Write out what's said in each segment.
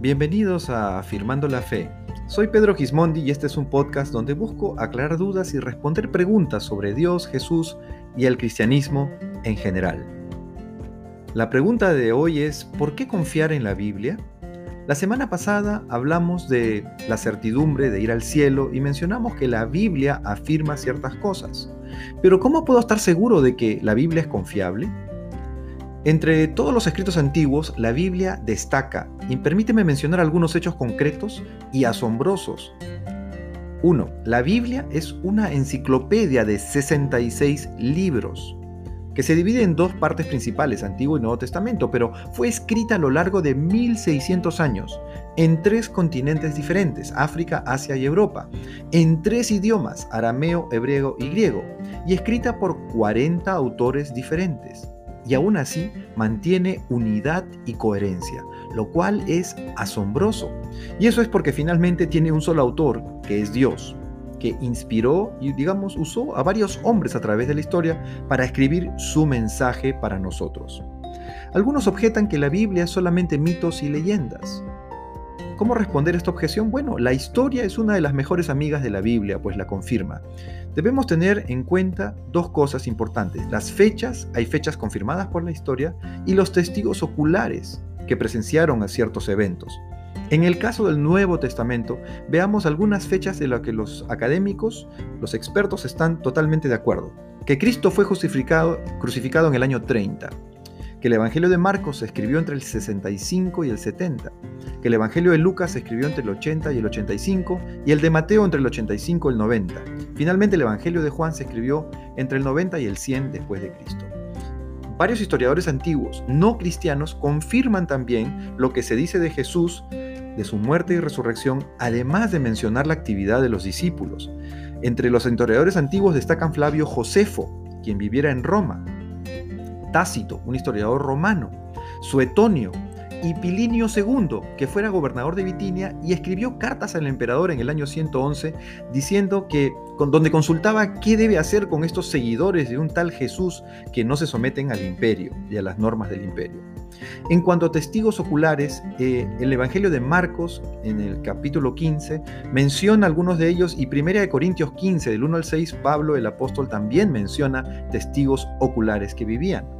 Bienvenidos a Afirmando la Fe. Soy Pedro Gismondi y este es un podcast donde busco aclarar dudas y responder preguntas sobre Dios, Jesús y el cristianismo en general. La pregunta de hoy es, ¿por qué confiar en la Biblia? La semana pasada hablamos de la certidumbre de ir al cielo y mencionamos que la Biblia afirma ciertas cosas. Pero ¿cómo puedo estar seguro de que la Biblia es confiable? Entre todos los escritos antiguos, la Biblia destaca, y permíteme mencionar algunos hechos concretos y asombrosos. 1. La Biblia es una enciclopedia de 66 libros, que se divide en dos partes principales, Antiguo y Nuevo Testamento, pero fue escrita a lo largo de 1600 años, en tres continentes diferentes, África, Asia y Europa, en tres idiomas, arameo, hebreo y griego, y escrita por 40 autores diferentes y aún así mantiene unidad y coherencia, lo cual es asombroso. Y eso es porque finalmente tiene un solo autor, que es Dios, que inspiró y digamos usó a varios hombres a través de la historia para escribir su mensaje para nosotros. Algunos objetan que la Biblia es solamente mitos y leyendas. ¿Cómo responder a esta objeción? Bueno, la historia es una de las mejores amigas de la Biblia, pues la confirma. Debemos tener en cuenta dos cosas importantes. Las fechas, hay fechas confirmadas por la historia, y los testigos oculares que presenciaron ciertos eventos. En el caso del Nuevo Testamento, veamos algunas fechas de las que los académicos, los expertos están totalmente de acuerdo. Que Cristo fue crucificado, crucificado en el año 30, que el Evangelio de Marcos se escribió entre el 65 y el 70, que el Evangelio de Lucas se escribió entre el 80 y el 85 y el de Mateo entre el 85 y el 90. Finalmente el Evangelio de Juan se escribió entre el 90 y el 100 después de Cristo. Varios historiadores antiguos no cristianos confirman también lo que se dice de Jesús, de su muerte y resurrección, además de mencionar la actividad de los discípulos. Entre los historiadores antiguos destacan Flavio Josefo, quien viviera en Roma, Tácito, un historiador romano, Suetonio y Pilinio II, que fuera gobernador de Bitinia y escribió cartas al emperador en el año 111 diciendo que donde consultaba qué debe hacer con estos seguidores de un tal Jesús que no se someten al imperio y a las normas del imperio. En cuanto a testigos oculares, eh, el Evangelio de Marcos, en el capítulo 15, menciona algunos de ellos y 1 Corintios 15, del 1 al 6, Pablo el apóstol también menciona testigos oculares que vivían.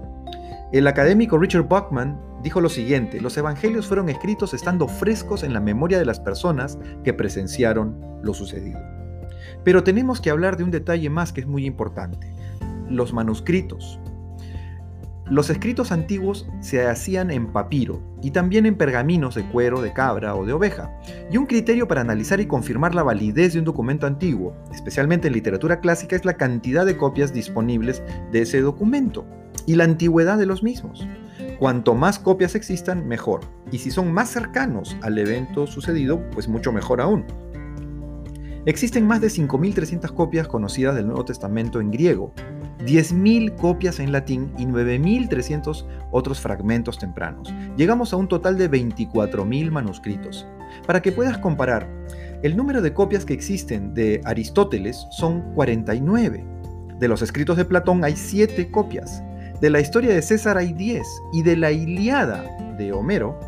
El académico Richard Buckman dijo lo siguiente, los evangelios fueron escritos estando frescos en la memoria de las personas que presenciaron lo sucedido. Pero tenemos que hablar de un detalle más que es muy importante, los manuscritos. Los escritos antiguos se hacían en papiro y también en pergaminos de cuero de cabra o de oveja. Y un criterio para analizar y confirmar la validez de un documento antiguo, especialmente en literatura clásica, es la cantidad de copias disponibles de ese documento y la antigüedad de los mismos. Cuanto más copias existan, mejor. Y si son más cercanos al evento sucedido, pues mucho mejor aún. Existen más de 5.300 copias conocidas del Nuevo Testamento en griego, 10.000 copias en latín y 9.300 otros fragmentos tempranos. Llegamos a un total de 24.000 manuscritos. Para que puedas comparar, el número de copias que existen de Aristóteles son 49. De los escritos de Platón hay 7 copias. De la historia de César hay 10 y de la Iliada de Homero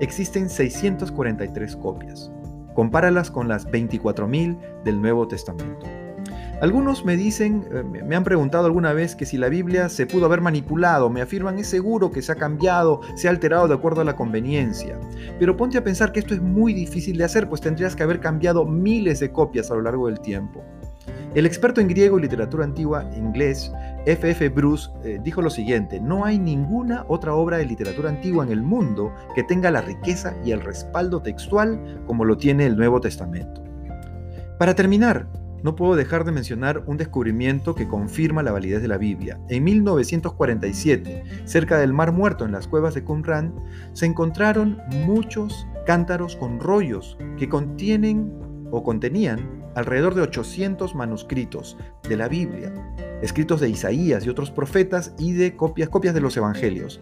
existen 643 copias. Compáralas con las 24.000 del Nuevo Testamento. Algunos me dicen, eh, me han preguntado alguna vez que si la Biblia se pudo haber manipulado, me afirman es seguro que se ha cambiado, se ha alterado de acuerdo a la conveniencia. Pero ponte a pensar que esto es muy difícil de hacer, pues tendrías que haber cambiado miles de copias a lo largo del tiempo. El experto en griego y literatura antigua inglés, F. F. Bruce, eh, dijo lo siguiente, no hay ninguna otra obra de literatura antigua en el mundo que tenga la riqueza y el respaldo textual como lo tiene el Nuevo Testamento. Para terminar, no puedo dejar de mencionar un descubrimiento que confirma la validez de la Biblia. En 1947, cerca del Mar Muerto, en las cuevas de Qumran, se encontraron muchos cántaros con rollos que contienen o contenían alrededor de 800 manuscritos de la Biblia, escritos de Isaías y otros profetas y de copias, copias de los evangelios.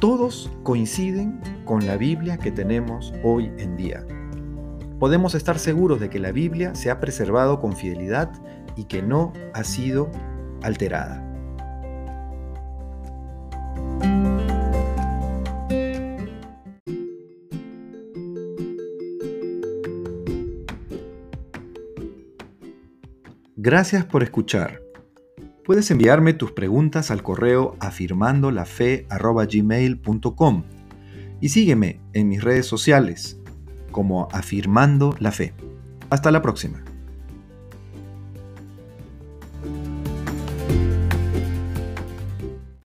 Todos coinciden con la Biblia que tenemos hoy en día. Podemos estar seguros de que la Biblia se ha preservado con fidelidad y que no ha sido alterada. Gracias por escuchar. Puedes enviarme tus preguntas al correo afirmandolafe.gmail.com y sígueme en mis redes sociales como Afirmando la Fe. Hasta la próxima.